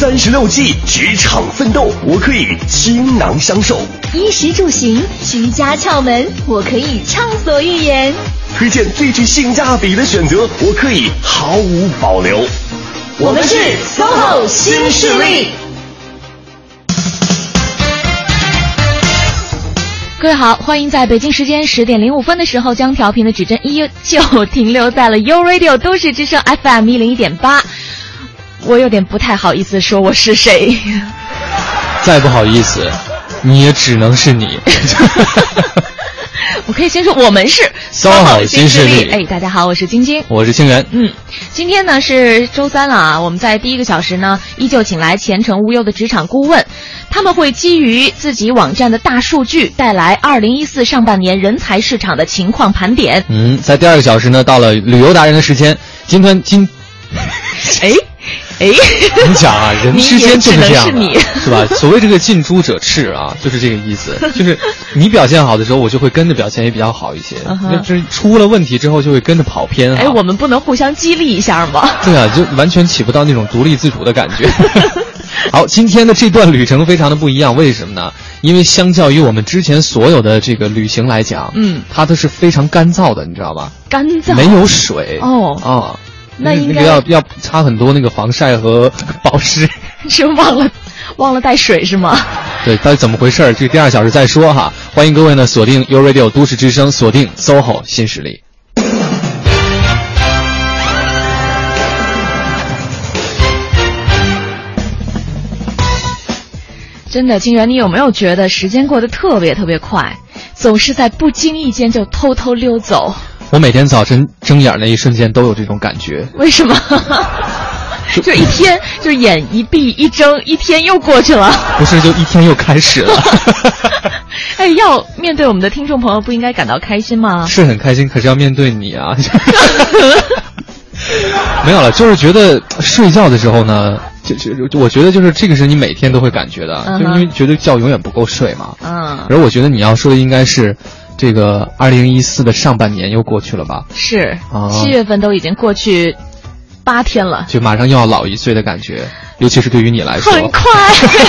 三十六计，职场奋斗，我可以倾囊相授；衣食住行，居家窍门，我可以畅所欲言；推荐最具性价比的选择，我可以毫无保留。我们是 SOHO 新势力。各位好，欢迎在北京时间十点零五分的时候，将调频的指针依旧停留在了 u Radio 都市之声 FM 一零一点八。我有点不太好意思说我是谁，再不好意思，你也只能是你。我可以先说我们是 SOHO 新势力。哎，大家好，我是晶晶，我是清源。嗯，今天呢是周三了啊，我们在第一个小时呢，依旧请来前程无忧的职场顾问，他们会基于自己网站的大数据，带来二零一四上半年人才市场的情况盘点。嗯，在第二个小时呢，到了旅游达人的时间，今天今，哎。哎，你 讲啊，人之间就是这样，是吧？所谓这个近朱者赤啊，就是这个意思。就是你表现好的时候，我就会跟着表现也比较好一些。就是出了问题之后，就会跟着跑偏。哎，我们不能互相激励一下吗？对啊，就完全起不到那种独立自主的感觉。好，今天的这段旅程非常的不一样，为什么呢？因为相较于我们之前所有的这个旅行来讲，嗯，它都是非常干燥的，你知道吧？干燥，没有水哦啊。那应该要要擦很多那个防晒和保湿，是忘了忘了带水是吗？对，到底怎么回事？这第二小时再说哈。欢迎各位呢锁定 u Radio 都市之声，锁定 SOHO 新势力。真的，金源，你有没有觉得时间过得特别特别快，总是在不经意间就偷偷溜走？我每天早晨睁眼那一瞬间都有这种感觉。为什么？就一天，就眼一闭一睁，一天又过去了。不是，就一天又开始了。哎，要面对我们的听众朋友，不应该感到开心吗？是很开心，可是要面对你啊。没有了，就是觉得睡觉的时候呢，就就我觉得就是这个是你每天都会感觉的，就因为觉得觉永远不够睡嘛。嗯。而我觉得你要说的应该是。这个二零一四的上半年又过去了吧？是，七月份都已经过去八天了，就马上又要老一岁的感觉。尤其是对于你来说，很快，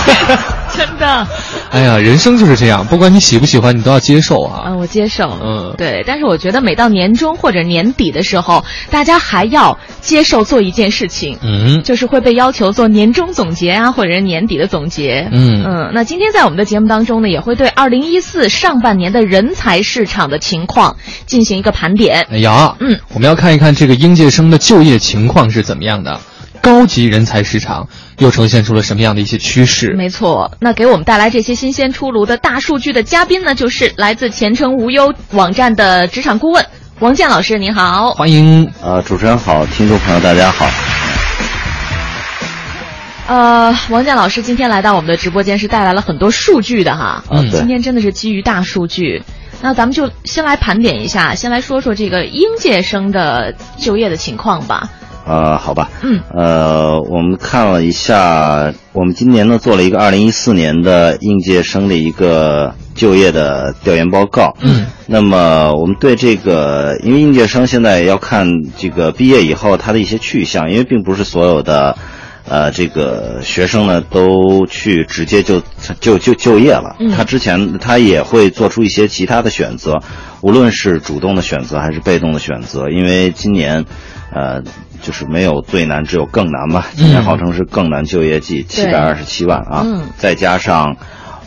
真的。哎呀，人生就是这样，不管你喜不喜欢，你都要接受啊。嗯，我接受。嗯，对。但是我觉得每到年终或者年底的时候，大家还要接受做一件事情，嗯，就是会被要求做年终总结啊，或者是年底的总结。嗯嗯。那今天在我们的节目当中呢，也会对二零一四上半年的人才市场的情况进行一个盘点。哎呀，嗯，我们要看一看这个应届生的就业情况是怎么样的。高级人才市场又呈现出了什么样的一些趋势？没错，那给我们带来这些新鲜出炉的大数据的嘉宾呢，就是来自前程无忧网站的职场顾问王健老师，您好，欢迎。呃，主持人好，听众朋友大家好。呃，王健老师今天来到我们的直播间是带来了很多数据的哈，嗯，今天真的是基于大数据，那咱们就先来盘点一下，先来说说这个应届生的就业的情况吧。呃，好吧，嗯，呃，我们看了一下，我们今年呢做了一个二零一四年的应届生的一个就业的调研报告，嗯，那么我们对这个，因为应届生现在要看这个毕业以后他的一些去向，因为并不是所有的，呃，这个学生呢都去直接就就就就业了，嗯，他之前他也会做出一些其他的选择，无论是主动的选择还是被动的选择，因为今年，呃。就是没有最难，只有更难吧。今年号称是更难就业季，七百二十七万啊，再加上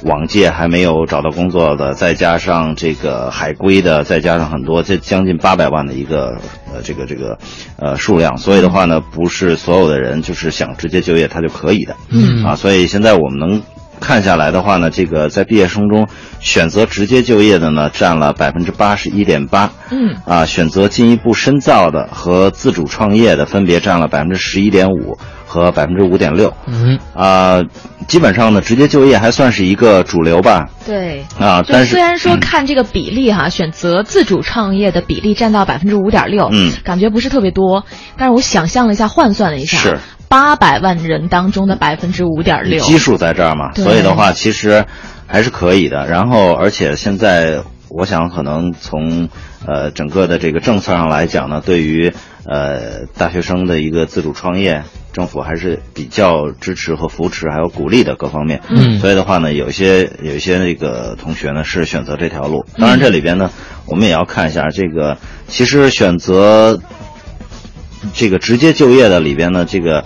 往届还没有找到工作的，再加上这个海归的，再加上很多，这将近八百万的一个呃这个这个呃数量。所以的话呢，不是所有的人就是想直接就业他就可以的，嗯啊，所以现在我们能。看下来的话呢，这个在毕业生中选择直接就业的呢，占了百分之八十一点八。嗯，啊，选择进一步深造的和自主创业的分别占了百分之十一点五和百分之五点六。嗯，啊，基本上呢，直接就业还算是一个主流吧。对。啊，但是虽然说看这个比例哈，选择自主创业的比例占到百分之五点六，嗯，感觉不是特别多，但是我想象了一下，换算了一下，是。八百万人当中的百分之五点六，基数在这儿嘛，所以的话其实还是可以的。然后，而且现在我想可能从呃整个的这个政策上来讲呢，对于呃大学生的一个自主创业政府还是比较支持和扶持，还有鼓励的各方面。嗯所以的话呢，有一些有一些那个同学呢是选择这条路。当然，这里边呢，我们也要看一下这个，其实选择这个直接就业的里边呢，这个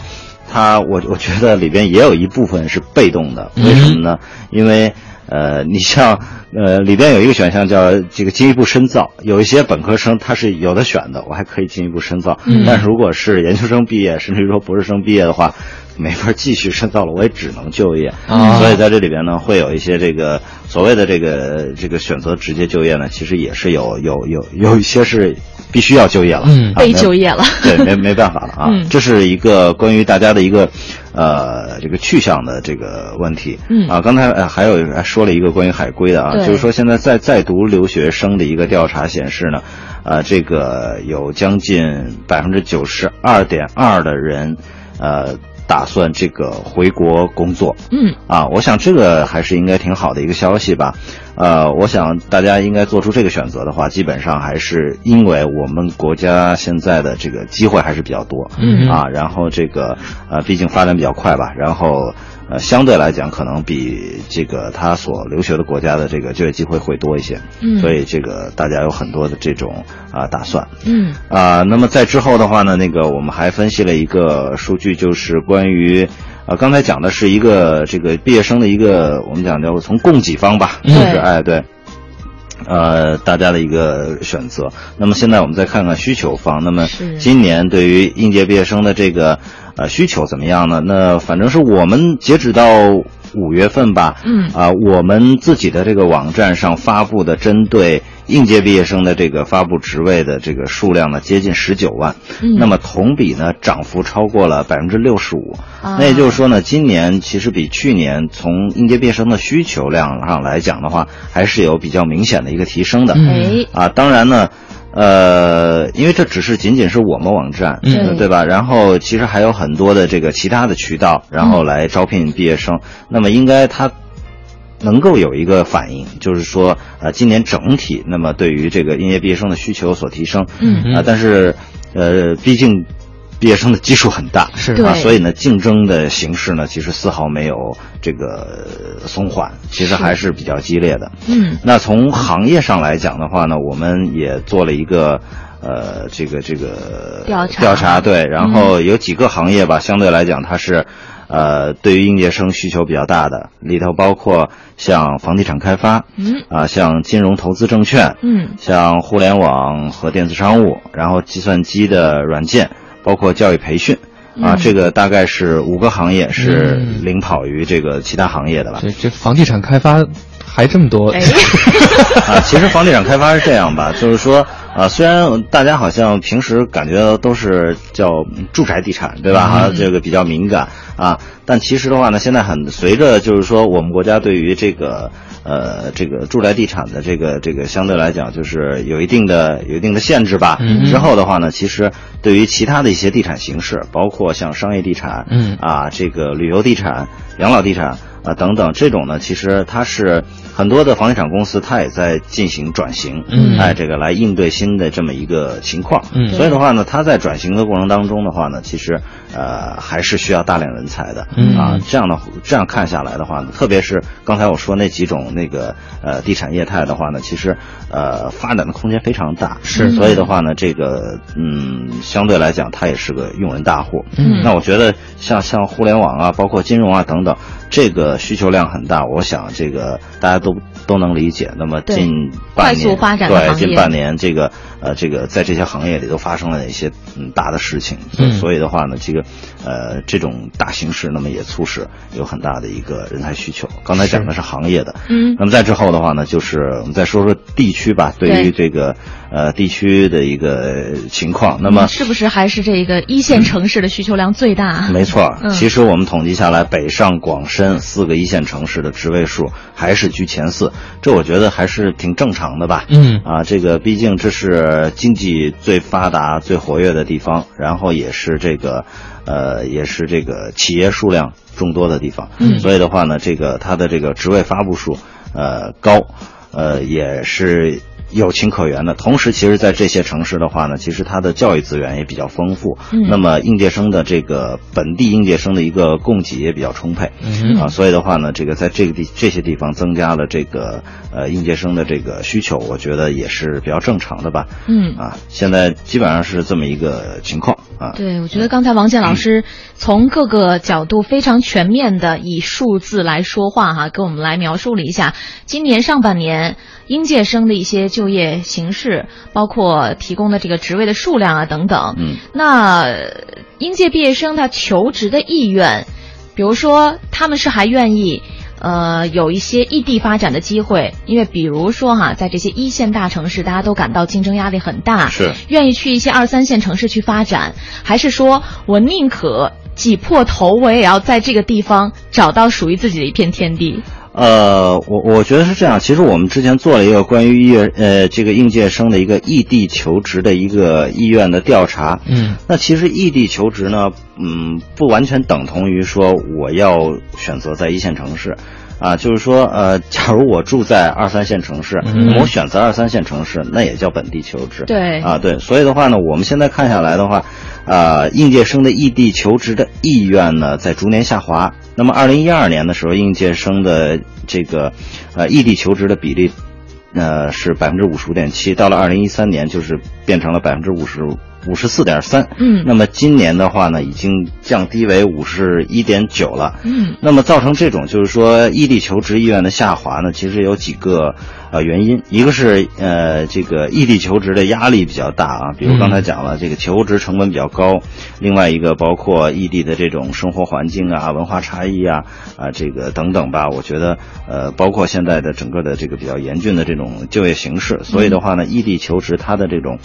他我我觉得里边也有一部分是被动的，为什么呢？因为呃，你像呃里边有一个选项叫这个进一步深造，有一些本科生他是有的选的，我还可以进一步深造。嗯但是如果是研究生毕业，甚至于说博士生毕业的话，没法继续深造了，我也只能就业。啊所以在这里边呢，会有一些这个所谓的这个这个选择直接就业呢，其实也是有有有有一些是必须要就业了，嗯被就业了。对，没没办法了啊，嗯这是一个关于大家的一个呃这个去向的这个问题。嗯啊，刚才呃还有说了一个关于海归的啊，就是说现在在在读留学生的一个调查显示呢，呃，这个有将近百分之九十二点二的人，呃。打算这个回国工作，嗯。啊，我想这个还是应该挺好的一个消息吧。呃，我想大家应该做出这个选择的话，基本上还是因为我们国家现在的这个机会还是比较多，嗯。啊，然后这个呃，毕竟发展比较快吧，然后呃，相对来讲可能比这个他所留学的国家的这个就业机会会多一些，嗯所以这个大家有很多的这种啊、打算。嗯啊、那么在之后的话呢，那个我们还分析了一个数据，就是关于，啊，刚才讲的是一个这个毕业生的一个，我们讲叫从供给方吧，嗯就是哎对，呃，大家的一个选择。那么现在我们再看看需求方，那么今年对于应届毕业生的这个呃需求怎么样呢？那反正是我们截止到五月份吧，嗯啊、我们自己的这个网站上发布的针对应届毕业生的这个发布职位的这个数量呢，接近十九万。嗯那么同比呢，涨幅超过了百分之六十五。啊那也就是说呢，今年其实比去年从应届毕业生的需求量上来讲的话，还是有比较明显的一个提升的。嗯哎啊，当然呢，呃，因为这只是仅仅是我们网站，嗯呃对吧？然后其实还有很多的这个其他的渠道，然后来招聘毕业生。那么应该他能够有一个反应，就是说，呃，今年整体那么对于这个应届毕业生的需求有所提升，嗯啊，但是，呃，毕竟。毕业生的基数很大，是啊，对。所以呢，竞争的形势呢，其实丝毫没有这个呃松缓，其实还是比较激烈的。嗯。那从行业上来讲的话呢，我们也做了一个。呃，这个这个调查。调查对，然后有几个行业吧，相对来讲它是，呃，对于应届生需求比较大的，里头包括像房地产开发，嗯。啊，像金融投资证券，嗯。像互联网和电子商务，然后计算机的软件，包括教育培训，啊，嗯这个大概是五个行业是嗯领跑于这个其他行业的吧。这这房地产开发还这么多，哎。啊，其实房地产开发是这样吧，就是说，啊，虽然大家好像平时感觉都是叫住宅地产，对吧？哈、这个比较敏感啊，但其实的话呢，现在很随着就是说我们国家对于这个呃这个住宅地产的这个这个相对来讲就是有一定的有一定的限制吧。嗯之后的话呢，其实对于其他的一些地产形式，包括像商业地产，嗯啊，这个旅游地产、养老地产啊等等这种呢，其实它是很多的房地产公司它也在进行转型，嗯哎，这个来应对新的这么一个情况。嗯所以的话呢，它在转型的过程当中的话呢，其实呃还是需要大量人才的。嗯啊，这样的这样看下来的话呢，特别是刚才我说那几种那个呃地产业态的话呢，其实呃发展的空间非常大。是所以的话呢，这个嗯相对来讲，它也是个用人大户。嗯那我觉得像像互联网啊，包括金融啊等等，这个需求量很大。我想这个大家都都能理解。那么近半年快速发展对近半年这个呃这个在这些行业里都发生了一些嗯大的事情，嗯所以的话呢，这个呃这种大形势，那么也促使有很大的一个人才需求。刚才讲的是行业的，嗯那么再之后的话呢，就是我们再说说地区吧，对于这个呃地区的一个情况。那么是不是还是这个一线城市的需求量最大？没错，嗯其实我们统计下来，北上广深四个一线城市的职位数还是居前四，这我觉得还是挺正常的吧。嗯啊，这个毕竟这是经济最发达、最活跃的地方，然后也是这个，呃，也是这个企业数量众多的地方。嗯所以的话呢，这个它的这个职位发布数，呃，高，呃，也是有情可原的。同时，其实，在这些城市的话呢，其实它的教育资源也比较丰富。嗯那么应届生的这个本地应届生的一个供给也比较充沛。嗯啊，所以的话呢，这个在这个地这些地方增加了这个呃应届生的这个需求，我觉得也是比较正常的吧。嗯啊，现在基本上是这么一个情况啊。对，我觉得刚才王健老师从各个角度非常全面的以数字来说话哈，给我们来描述了一下今年上半年应届生的一些就业形势，包括提供的这个职位的数量啊等等。嗯，那呃应届毕业生他求职的意愿，比如说他们是还愿意。呃，有一些异地发展的机会，因为比如说哈，在这些一线大城市，大家都感到竞争压力很大，是愿意去一些二三线城市去发展，还是说我宁可挤破头，我也要在这个地方找到属于自己的一片天地？呃，我我觉得是这样。其实我们之前做了一个关于业呃这个应届生的一个异地求职的一个意愿的调查。嗯，那其实异地求职呢，嗯，不完全等同于说我要选择在一线城市。啊，就是说，呃，假如我住在二三线城市，嗯那么我选择二三线城市，那也叫本地求职。对啊，对，所以的话呢，我们现在看下来的话，呃，应届生的异地求职的意愿呢，在逐年下滑。那么，二零一二年的时候，应届生的这个呃异地求职的比例，呃是百分之五十五点七，到了二零一三年就是变成了百分之五十五十四点三。嗯。那么今年的话呢，已经降低为五十一点九了。嗯。那么造成这种就是说异地求职意愿的下滑呢，其实有几个呃原因，一个是呃这个异地求职的压力比较大啊，比如刚才讲了、这个求职成本比较高，另外一个包括异地的这种生活环境啊、文化差异啊啊这个等等吧，我觉得呃包括现在的整个的这个比较严峻的这种就业形势，所以的话呢，异地求职它的这种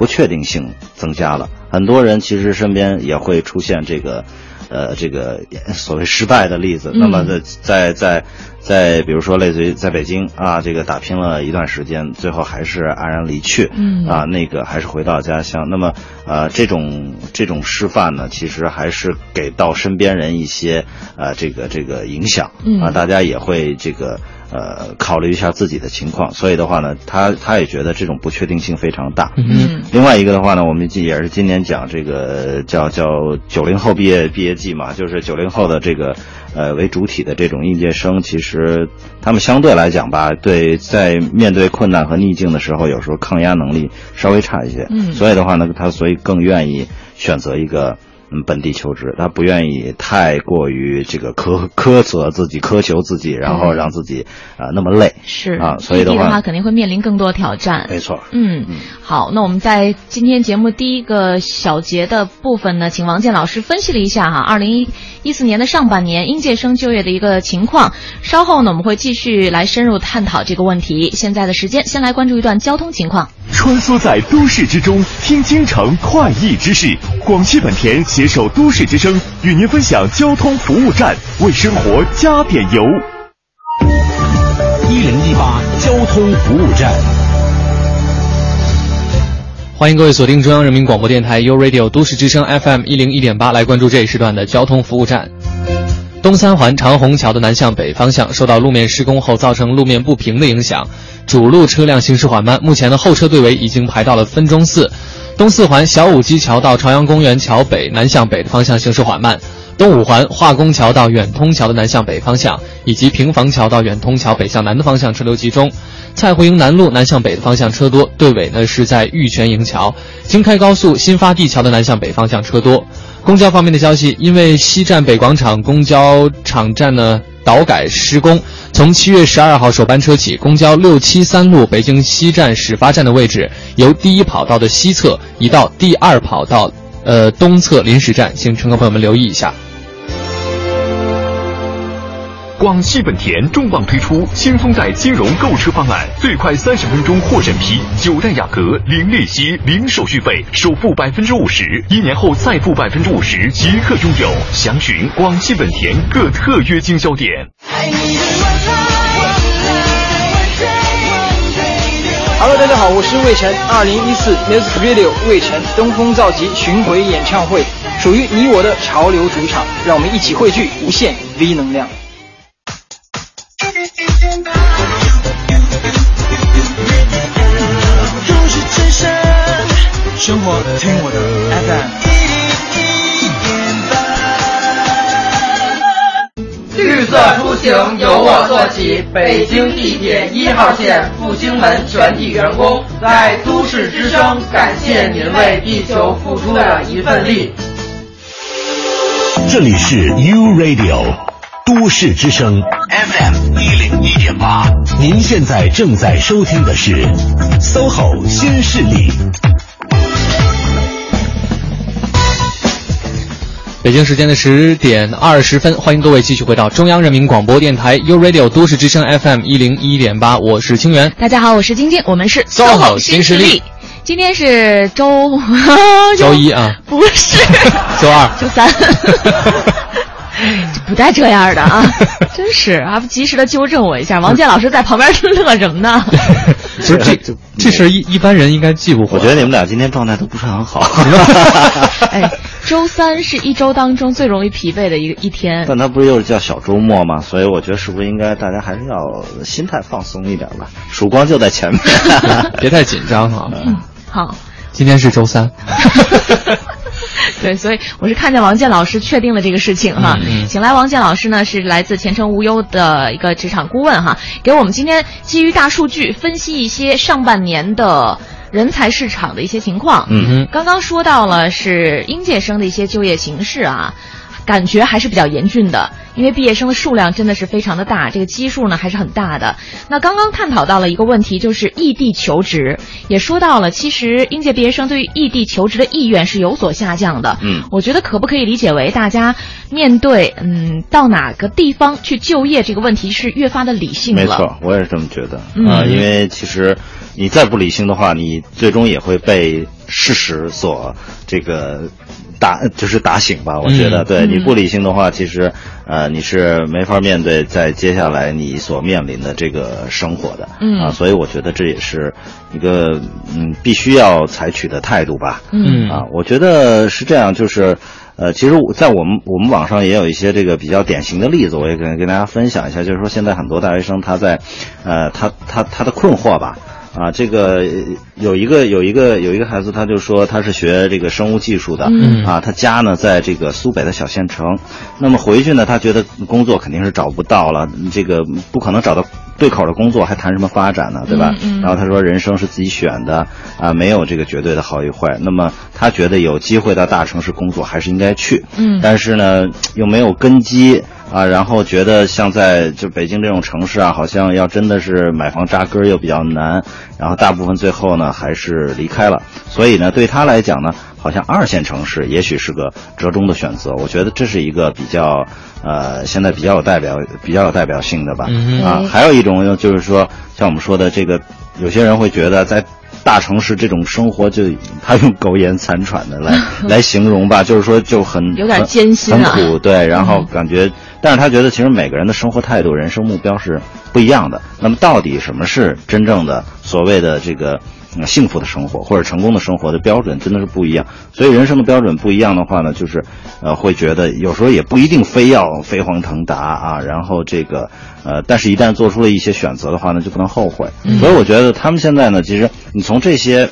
不确定性增加了，很多人其实身边也会出现这个。呃，这个所谓失败的例子，那么在在在在，比如说类似于在北京啊，这个打拼了一段时间，最后还是黯然离去，嗯。啊，那个还是回到家乡。那么呃，这种这种示范呢，其实还是给到身边人一些呃这个这个影响，嗯。啊，大家也会这个呃考虑一下自己的情况，所以的话呢，他他也觉得这种不确定性非常大，嗯。另外一个的话呢，我们也是今年讲这个叫叫九零后毕业毕业季嘛，就是九零后的这个呃为主体的这种应届生，其实他们相对来讲吧，对在面对困难和逆境的时候，有时候抗压能力稍微差一些，嗯。所以的话呢，他所以更愿意选择一个。嗯，本地求职，他不愿意太过于这个苛苛责自己、苛求自己，然后让自己啊、那么累是啊，所以的话，肯定会面临更多挑战。没错，嗯，好，那我们在今天节目第一个小节的部分呢，请王健老师分析了一下哈，二零一四年的上半年应届生就业的一个情况。稍后呢，我们会继续来深入探讨这个问题。现在的时间，先来关注一段交通情况。穿梭在都市之中，听京城快意之事。广汽本田携手都市之声，与您分享交通服务站，为生活加点油。一零一八交通服务站。欢迎各位锁定中央人民广播电台 u Radio 都市之声 FM 一零一点八，来关注这一时段的交通服务站。东三环长虹桥的南向北方向受到路面施工后造成路面不平的影响，主路车辆行驶缓慢。目前的后车队尾已经排到了分钟寺。东四环小武基桥到朝阳公园桥北南向北的方向行驶缓慢。东五环化工桥到远通桥的南向北方向，以及平房桥到远通桥北向南的方向车流集中。蔡胡营南路南向北的方向车多，队尾呢是在玉泉营桥。京开高速新发地桥的南向北方向车多。公交方面的消息，因为西站北广场公交场站呢导改施工，从七月十二号首班车起，公交六七三路北京西站始发站的位置由第一跑道的西侧移到第二跑道呃东侧临时站，请乘客朋友们留意一下。广汽本田重磅推出轻松贷金融购车方案，最快三十分钟获审批，九代雅阁零利息、零手续费，首付百分之五十，一年后再付百分之五十，即刻拥有。详询广汽本田各特约经销点。Hello，大家好，我是魏晨。二零一四 Music Radio 魏晨东风造极巡回演唱会，属于你我的潮流主场，让我们一起汇聚无限 V 能量。生活听我的 FM。绿色出行由我做起，北京地铁一号线复兴门全体员工在都市之声感谢您为地球付出的一份力。这里是 U Radio 都市之声 FM 一零一点八，您现在正在收听的是 SOHO 新势力。北京时间的十点二十分，欢迎各位继续回到中央人民广播电台 U Radio 都市之声 FM 一零一点八，我是清源。大家好，我是晶晶，我们是 SOHO 新势力。今天是周 周一啊，不是 周二、周三，不带这样的啊！真是还不及时的纠正我一下。王健老师在旁边乐什么呢？不是这这事一一般人应该记不。我觉得你们俩今天状态都不是很好。哎，周三是一周当中最容易疲惫的一个一天。但他不是又是叫小周末吗？所以我觉得是不是应该大家还是要心态放松一点吧？曙光就在前面，别太紧张啊。嗯，好。今天是周三。对，所以我是看见王健老师确定了这个事情哈，请来王健老师呢是来自前程无忧的一个职场顾问哈，给我们今天基于大数据分析一些上半年的人才市场的一些情况。嗯哼，刚刚说到了是应届生的一些就业形势啊。感觉还是比较严峻的，因为毕业生的数量真的是非常的大，这个基数呢还是很大的。那刚刚探讨到了一个问题，就是异地求职，也说到了，其实应届毕业生对于异地求职的意愿是有所下降的。嗯，我觉得可不可以理解为大家面对嗯到哪个地方去就业这个问题是越发的理性了？没错，我也是这么觉得啊，因为其实你再不理性的话，你最终也会被事实所这个。打就是打醒吧，我觉得，对你不理性的话，其实，呃，你是没法面对在接下来你所面临的这个生活的，嗯。啊，所以我觉得这也是一个嗯必须要采取的态度吧，嗯。啊，我觉得是这样，就是，呃，其实，在我们我们网上也有一些这个比较典型的例子，我也跟跟大家分享一下，就是说现在很多大学生他在，呃，他他他的困惑吧。啊，这个有一个有一个有一个孩子，他就说他是学这个生物技术的，嗯啊，他家呢在这个苏北的小县城，那么回去呢，他觉得工作肯定是找不到了，这个不可能找到对口的工作，还谈什么发展呢，对吧？嗯然后他说人生是自己选的，啊，没有这个绝对的好与坏，那么他觉得有机会到大城市工作还是应该去，嗯但是呢又没有根基。啊，然后觉得像在就北京这种城市啊，好像要真的是买房扎根又比较难，然后大部分最后呢还是离开了。所以呢，对他来讲呢，好像二线城市也许是个折中的选择。我觉得这是一个比较呃现在比较有代表、比较有代表性的吧。啊，还有一种就是说，像我们说的这个，有些人会觉得在。大城市这种生活，就他用苟延残喘的来 来形容吧，就是说就很有点艰辛啊，很苦，对，然后感觉，但是他觉得其实每个人的生活态度、人生目标是不一样的。那么到底什么是真正的所谓的这个？幸福的生活或者成功的生活的标准真的是不一样，所以人生的标准不一样的话呢，就是呃会觉得有时候也不一定非要飞黄腾达啊，然后这个呃，但是一旦做出了一些选择的话呢，就不能后悔。所以我觉得他们现在呢，其实你从这些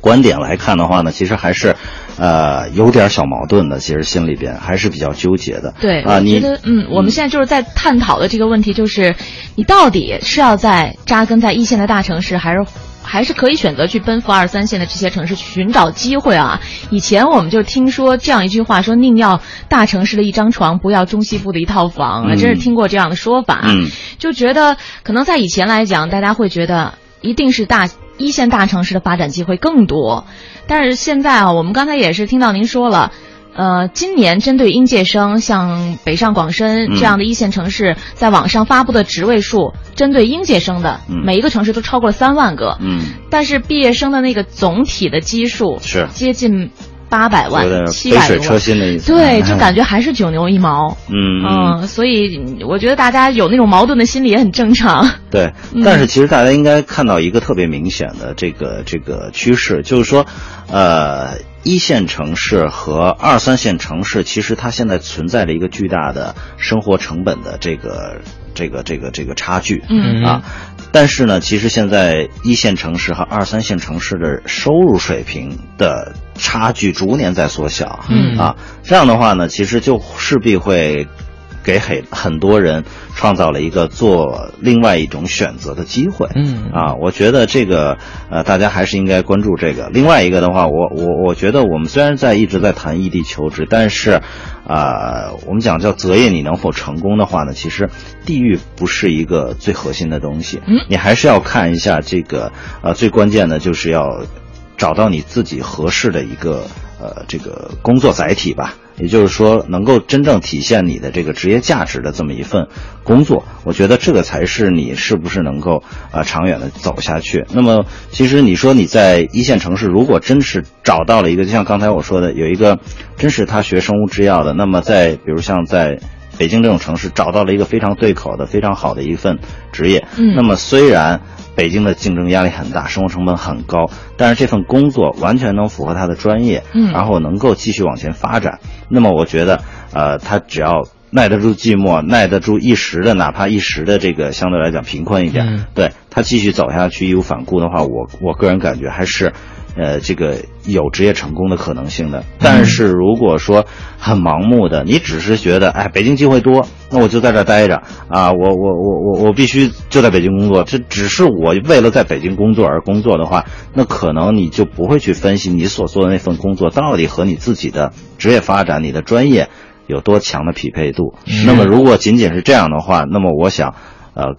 观点来看的话呢，其实还是呃有点小矛盾的，其实心里边还是比较纠结的。对啊，你觉得嗯，我们现在就是在探讨的这个问题，就是你到底是要在扎根在一线的大城市，还是？还是可以选择去奔赴二三线的这些城市去寻找机会啊！以前我们就听说这样一句话，说宁要大城市的一张床，不要中西部的一套房啊，真是听过这样的说法。嗯，就觉得可能在以前来讲，大家会觉得一定是大一线大城市的发展机会更多，但是现在啊，我们刚才也是听到您说了。呃，今年针对应届生，像北上广深这样的一线城市，在网上发布的职位数，针对应届生的，每一个城市都超过了三万个。嗯，但是毕业生的那个总体的基数是。接近八百万、七百杯水车薪的意思。对，就感觉还是九牛一毛。嗯嗯，所以我觉得大家有那种矛盾的心理也很正常。对，但是其实大家应该看到一个特别明显的这个这个趋势，就是说，呃。一线城市和二三线城市，其实它现在存在着一个巨大的生活成本的这个、这个、这个、这个差距。嗯啊，但是呢，其实现在一线城市和二三线城市的收入水平的差距逐年在缩小。嗯啊，这样的话呢，其实就势必会。给很很多人创造了一个做另外一种选择的机会，嗯啊，我觉得这个呃，大家还是应该关注这个。另外一个的话，我我我觉得我们虽然在一直在谈异地求职，但是，啊，我们讲叫择业你能否成功的话呢，其实地域不是一个最核心的东西，嗯你还是要看一下这个呃，最关键的就是要找到你自己合适的一个呃这个工作载体吧。也就是说，能够真正体现你的这个职业价值的这么一份工作，我觉得这个才是你是不是能够呃长远的走下去。那么，其实你说你在一线城市，如果真是找到了一个，就像刚才我说的，有一个真是他学生物制药的，那么在比如像在北京这种城市找到了一个非常对口的、非常好的一份职业，嗯那么虽然。北京的竞争压力很大，生活成本很高，但是这份工作完全能符合他的专业，嗯然后能够继续往前发展。那么我觉得，呃，他只要耐得住寂寞，耐得住一时的，哪怕一时的这个相对来讲贫困一点，嗯对他继续走下去义无反顾的话，我我个人感觉还是。呃，这个有职业成功的可能性的，但是如果说很盲目的，你只是觉得，哎，北京机会多，那我就在这儿待着啊，我我我我我必须就在北京工作，这只是我为了在北京工作而工作的话，那可能你就不会去分析你所做的那份工作到底和你自己的职业发展、你的专业有多强的匹配度。那么如果仅仅是这样的话，那么我想，呃。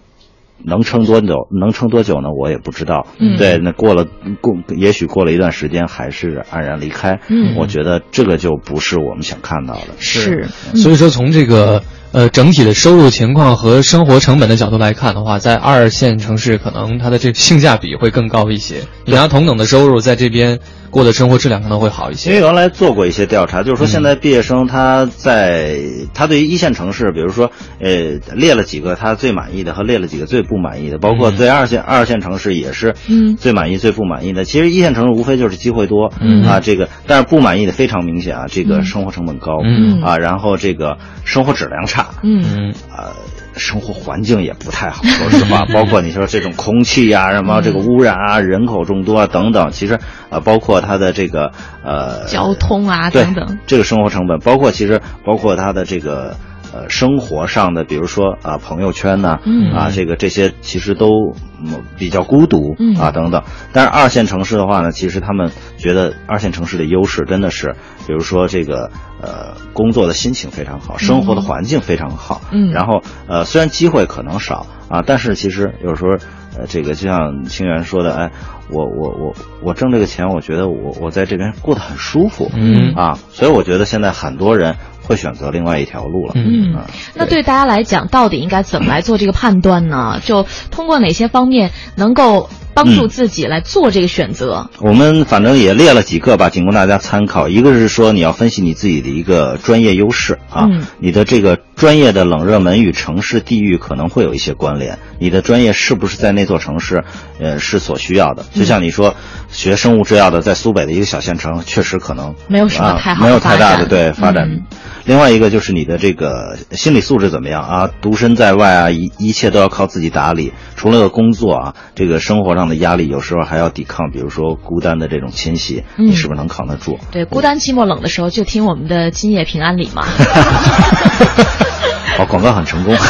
能撑多久？能撑多久呢？我也不知道。嗯对，那过了过，也许过了一段时间，还是黯然离开。嗯我觉得这个就不是我们想看到的。是，所以说，从这个呃整体的收入情况和生活成本的角度来看的话，在二线城市可能它的这个性价比会更高一些。你拿同等的收入在这边过的生活质量可能会好一些因。为原来做过一些调查，就是说现在毕业生他在他对于一线城市，比如说呃列了几个他最满意的和列了几个最不满意的，包括对二线二线城市也是嗯最满意最不满意的。其实一线城市无非就是机会多嗯啊，这个但是不满意的非常明显啊，这个生活成本高嗯啊，然后这个生活质量差。嗯嗯。呃，生活环境也不太好，说实话，包括你说这种空气呀、什么这个污染啊、人口众多啊等等，其实呃，包括它的这个呃交通啊等等，这个生活成本，包括其实包括它的这个呃生活上的，比如说啊朋友圈呐、嗯。啊这个这些其实都嗯比较孤独嗯。啊等等。但是二线城市的话呢，其实他们觉得二线城市的优势真的是，比如说这个呃工作的心情非常好，生活的环境非常好，嗯。然后呃虽然机会可能少啊，但是其实有时候呃这个就像清源说的，哎，我我我我挣这个钱，我觉得我我在这边过得很舒服，嗯。啊，所以我觉得现在很多人会选择另外一条路了。嗯啊，那对大家来讲，到底应该怎么来做这个判断呢？就通过哪些方面能够帮助自己来做这个选择？我们反正也列了几个吧，仅供大家参考。一个是说你要分析你自己的一个专业优势啊，嗯你的这个专业的冷热门与城市地域可能会有一些关联。你的专业是不是在那座城市，呃，是所需要的？就像你说，学生物制药的在苏北的一个小县城，确实可能没有什么啊太好的没有太大的对发展。嗯另外一个就是你的这个心理素质怎么样啊？独身在外啊，一一切都要靠自己打理。除了工作啊，这个生活上的压力，有时候还要抵抗，比如说孤单的这种侵袭，嗯你是不是能扛得住？对，孤单寂寞冷的时候，就听我们的今夜平安里嘛。哦，广告很成功。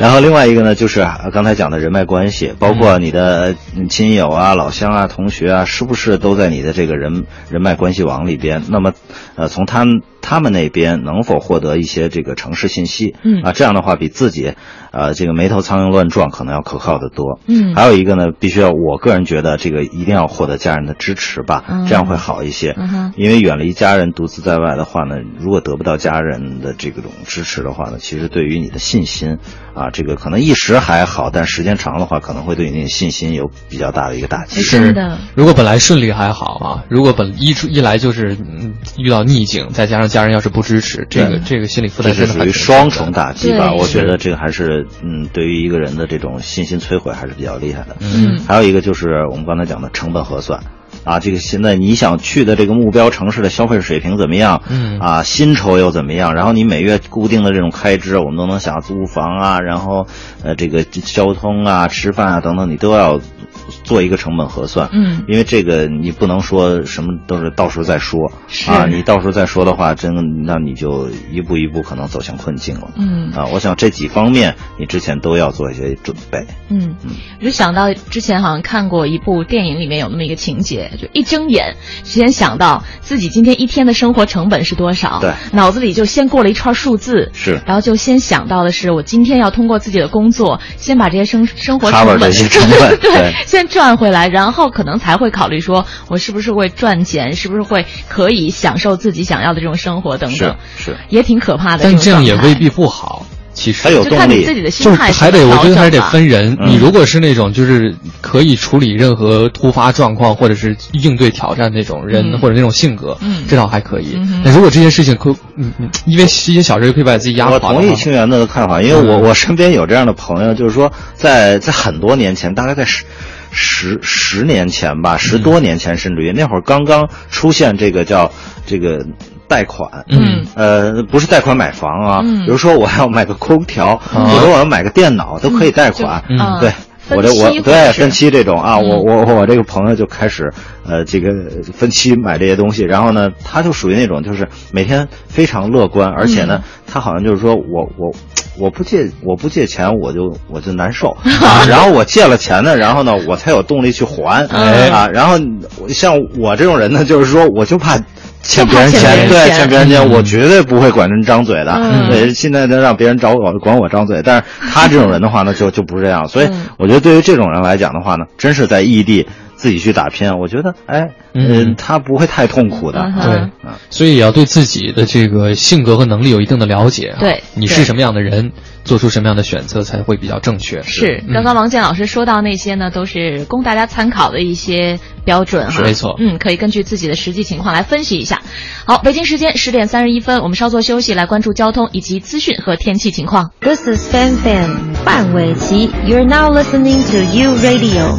然后另外一个呢，就是呃刚才讲的人脉关系，包括你的嗯亲友啊、老乡啊、同学啊，是不是都在你的这个人人脉关系网里边？那么，呃，从他们他们那边能否获得一些这个城市信息？嗯啊，这样的话比自己，呃，这个眉头苍蝇乱撞可能要可靠的多。嗯还有一个呢，必须要，我个人觉得这个一定要获得家人的支持吧，嗯这样会好一些。因为远离家人、独自在外的话呢，如果得不到家人的这种支持的话呢，其实对于你的信心啊，这个可能一时还好，但时间长的话，可能会对你的信心有比较大的一个打击。是的，如果本来顺利还好啊，如果本一出一来就是嗯遇到逆境，再加上家人要是不支持，这个这个心理负这是属于担真的很沉双重打击吧？我觉得这个还是嗯，对于一个人的这种信心摧毁还是比较厉害的。嗯还有一个就是我们刚才讲的成本核算。啊，这个现在你想去的这个目标城市的消费水平怎么样？嗯啊，薪酬又怎么样？然后你每月固定的这种开支，我们都能想租房啊，然后呃这个交通啊、吃饭啊等等，你都要做一个成本核算。嗯因为这个你不能说什么都是到时候再说是啊，你到时候再说的话，真的那你就一步一步可能走向困境了。嗯啊，我想这几方面你之前都要做一些准备。嗯嗯，我就想到之前好像看过一部电影，里面有那么一个情节，就一睁眼，先想到自己今天一天的生活成本是多少，对脑子里就先过了一串数字，是然后就先想到的是我今天要通过自己的工作，先把这些生生活成本这些 成本对对，先赚回来，然后可能才会考虑说我是不是会赚钱，是不是会可以享受自己想要的这种生活等等，是是也挺可怕的。但这样也未必不好。其实还有就看你自己的心就态还得，我觉得还是得分人。嗯。你如果是那种就是可以处理任何突发状况，或者是应对挑战那种人，嗯。或者那种性格，嗯。这倒还可以嗯哼。但如果这些事情可，嗯嗯，因为一些小事可以把自己压垮我，同意清源的看法，因为我嗯。我身边有这样的朋友，就是说在在很多年前，大概在十十十年前吧，十多年前，甚至于那会儿刚刚出现这个叫这个贷款，嗯。呃，不是贷款买房啊，嗯。比如说我要买个空调，啊或者我要买个电脑，都可以贷款。嗯对我这我对分期这种啊，嗯。我我我这个朋友就开始，呃，这个分期买这些东西，然后呢，他就属于那种就是每天非常乐观，而且呢，他好像就是说我我我不借我不借钱我就我就难受啊，然后我借了钱呢，然后呢我才有动力去还，哎啊，然后像我这种人呢，就是说我就怕。欠别人就怕欠别人对，欠别人钱，嗯我绝对不会管人张嘴的。嗯对，现在能让别人找我管我张嘴，但是他这种人的话呢，就就不是这样。所以嗯我觉得对于这种人来讲的话呢，真是在异地自己去打拼，我觉得哎，嗯呃，他不会太痛苦的。对，所以也要对自己的这个性格和能力有一定的了解啊。对你是什么样的人，做出什么样的选择才会比较正确。是，嗯刚刚王健老师说到那些呢，都是供大家参考的一些标准哈。没错嗯，可以根据自己的实际情况来分析一下。好，北京时间十点三十一分，我们稍作休息，来关注交通以及资讯和天气情况。This is Fan Fan 范玮琪。You're now listening to U Radio。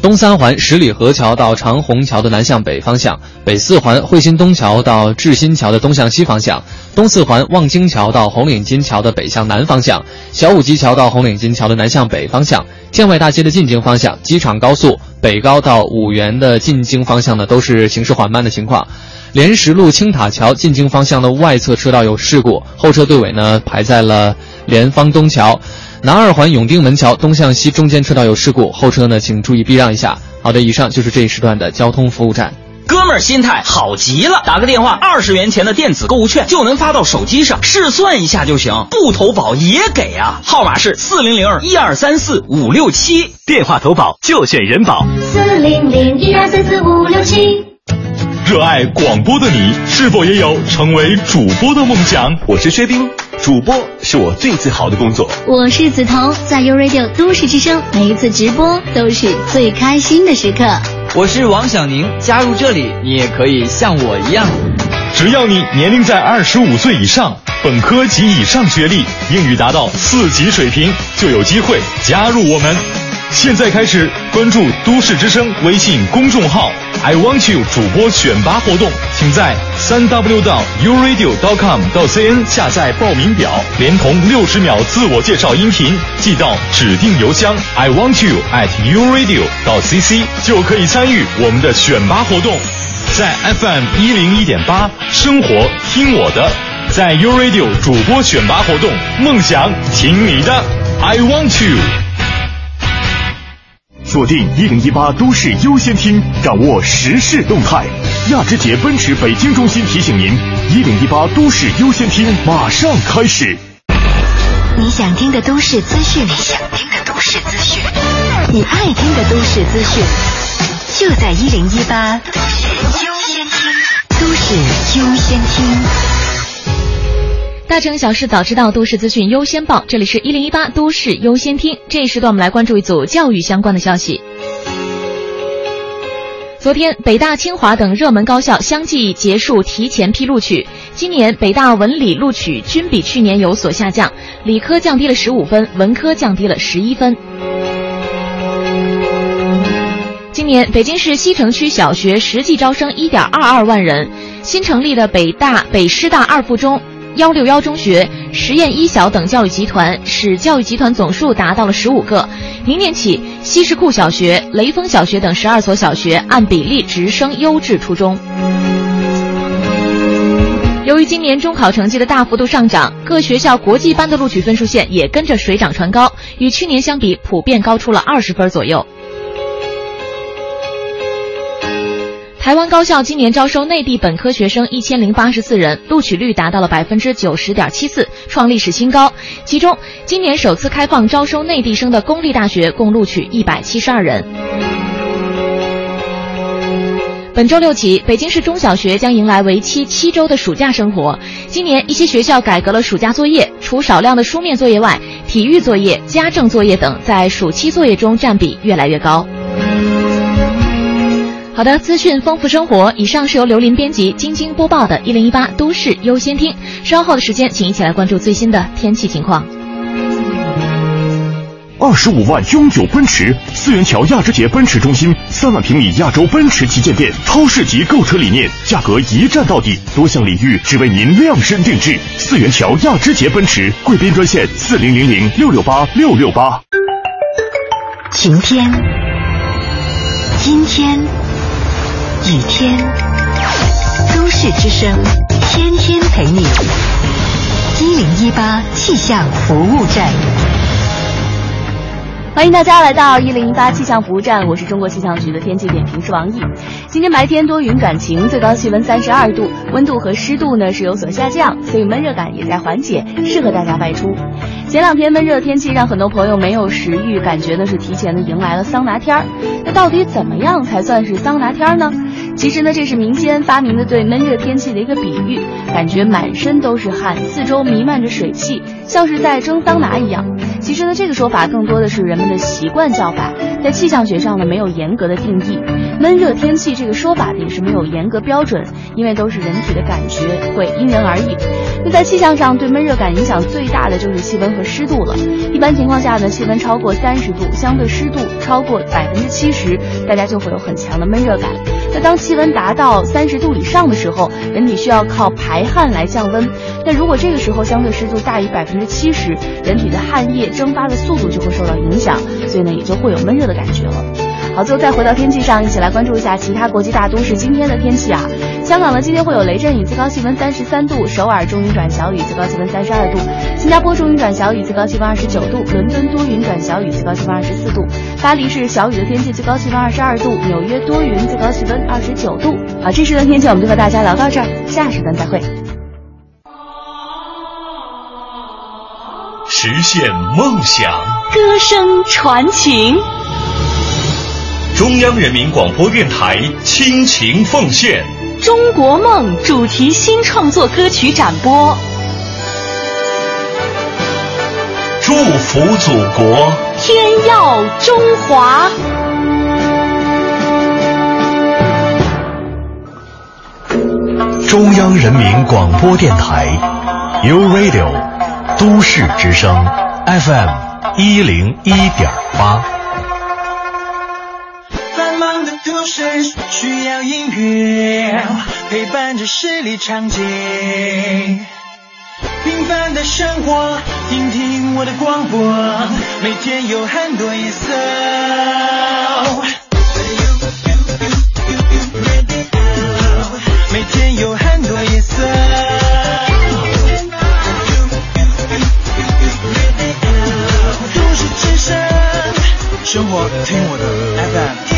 东三环十里河桥到长虹桥的南向北方向，北四环惠新东桥到志新桥的东向西方向，东四环望京桥到红领巾桥的北向南方向，小武基桥到红领巾桥的南向北方向，建外大街的进京方向，机场高速北高到五原的进京方向呢，都是行驶缓慢的情况。莲石路青塔桥进京方向的外侧车道有事故，后车队尾呢排在了莲芳东桥。南二环永定门桥东向西中间车道有事故，后车呢请注意避让一下。好的，以上就是这一时段的交通服务站。哥们儿心态好极了，打个电话，二十元钱的电子购物券就能发到手机上，试算一下就行，不投保也给啊。号码是四零零一二三四五六七，电话投保就选人保。四零零一二三四五六七。热爱广播的你，是否也有成为主播的梦想？我是薛冰，主播是我最自豪的工作。我是梓潼，在 U Radio 都市之声，每一次直播都是最开心的时刻。我是王小宁，加入这里，你也可以像我一样，只要你年龄在二十五岁以上，本科及以上学历，英语达到四级水平，就有机会加入我们。现在开始关注都市之声微信公众号 “I want you” 主播选拔活动，请在三 w 到 u radio dot com 到 cn 下载报名表，连同六十秒自我介绍音频寄到指定邮箱 “I want you at uradio” 到 cc，就可以参与我们的选拔活动。在 FM 一零一点八，生活听我的，在 uradio 主播选拔活动，梦想听你的，I want you。锁定一零一八都市优先听，掌握时事动态。亚之杰奔驰北京中心提醒您：一零一八都市优先听马上开始。你想听的都市资讯，你想听的都市资讯，你爱听的都市资讯，就在一零一八都市优先听。都市优先听。大城小事早知道，都市资讯优先报。这里是一零一八都市优先听。这一时段，我们来关注一组教育相关的消息。昨天，北大、清华等热门高校相继结束提前批录取。今年北大文理录取均比去年有所下降，理科降低了十五分，文科降低了十一分。今年北京市西城区小学实际招生一点二二万人，新成立的北大、北师大二附中。幺六幺中学、实验一小等教育集团，使教育集团总数达到了十五个。明年起，西什库小学、雷锋小学等十二所小学按比例直升优质初中。由于今年中考成绩的大幅度上涨，各学校国际班的录取分数线也跟着水涨船高，与去年相比，普遍高出了二十分左右。台湾高校今年招收内地本科学生一千零八十四人，录取率达到了百分之九十点七四，创历史新高。其中，今年首次开放招收内地生的公立大学共录取一百七十二人。本周六起，北京市中小学将迎来为期七周的暑假生活。今年，一些学校改革了暑假作业，除少量的书面作业外，体育作业、家政作业等在暑期作业中占比越来越高。好的，资讯丰富生活。以上是由刘林编辑、晶晶播报的《一零一八都市优先听》。稍后的时间，请一起来关注最新的天气情况。二十五万永久奔驰，四元桥亚之杰奔驰中心，三万平米亚洲奔驰旗舰店，超市级购车理念，价格一站到底，多项礼遇只为您量身定制。四元桥亚之杰奔驰贵宾专线：四零零零六六八六六八。晴天，今天。雨天，都市之声，天天陪你。一零一八气象服务站，欢迎大家来到一零一八气象服务站，我是中国气象局的天气点评师王毅。今天白天多云转晴，最高气温三十二度，温度和湿度呢是有所下降，所以闷热感也在缓解，适合大家外出。前两天闷热天气让很多朋友没有食欲，感觉呢是提前的迎来了桑拿天儿。那到底怎么样才算是桑拿天呢？其实呢，这是民间发明的对闷热天气的一个比喻，感觉满身都是汗，四周弥漫着水汽，像是在蒸桑拿一样。其实呢，这个说法更多的是人们的习惯叫法，在气象学上呢没有严格的定义。闷热天气这个说法也是没有严格标准，因为都是人体的感觉，会因人而异。那在气象上对闷热感影响最大的就是气温和湿度了。一般情况下呢，气温超过三十度，相对湿度超过百分之七十，大家就会有很强的闷热感。那当气温达到三十度以上的时候，人体需要靠排汗来降温。那如果这个时候相对湿度大于百分之七十，人体的汗液蒸发的速度就会受到影响，所以呢也就会有闷热的感觉了。好，最后再回到天气上，一起来关注一下其他国际大都市今天的天气啊。香港呢今天会有雷阵雨，最高气温三十三度；首尔中雨转小雨，最高气温三十二度；新加坡中雨转小雨，最高气温二十九度；伦敦多云转小雨，最高气温二十四度；巴黎是小雨的天气，最高气温二十二度；纽约多云，最高气温二十九度。好，这时段天气我们就和大家聊到这儿，下时段再会。实现梦想，歌声传情。中央人民广播电台倾情奉献《中国梦》主题新创作歌曲展播，祝福祖国，天耀中华。中央人民广播电台，U Radio，都市之声，FM 一零一点八。繁忙的都市需要音乐陪伴着十里长街，平凡的生活，听听我的广播，每天有很多颜色。每天有很多颜色。都市之声，生活听我的 FM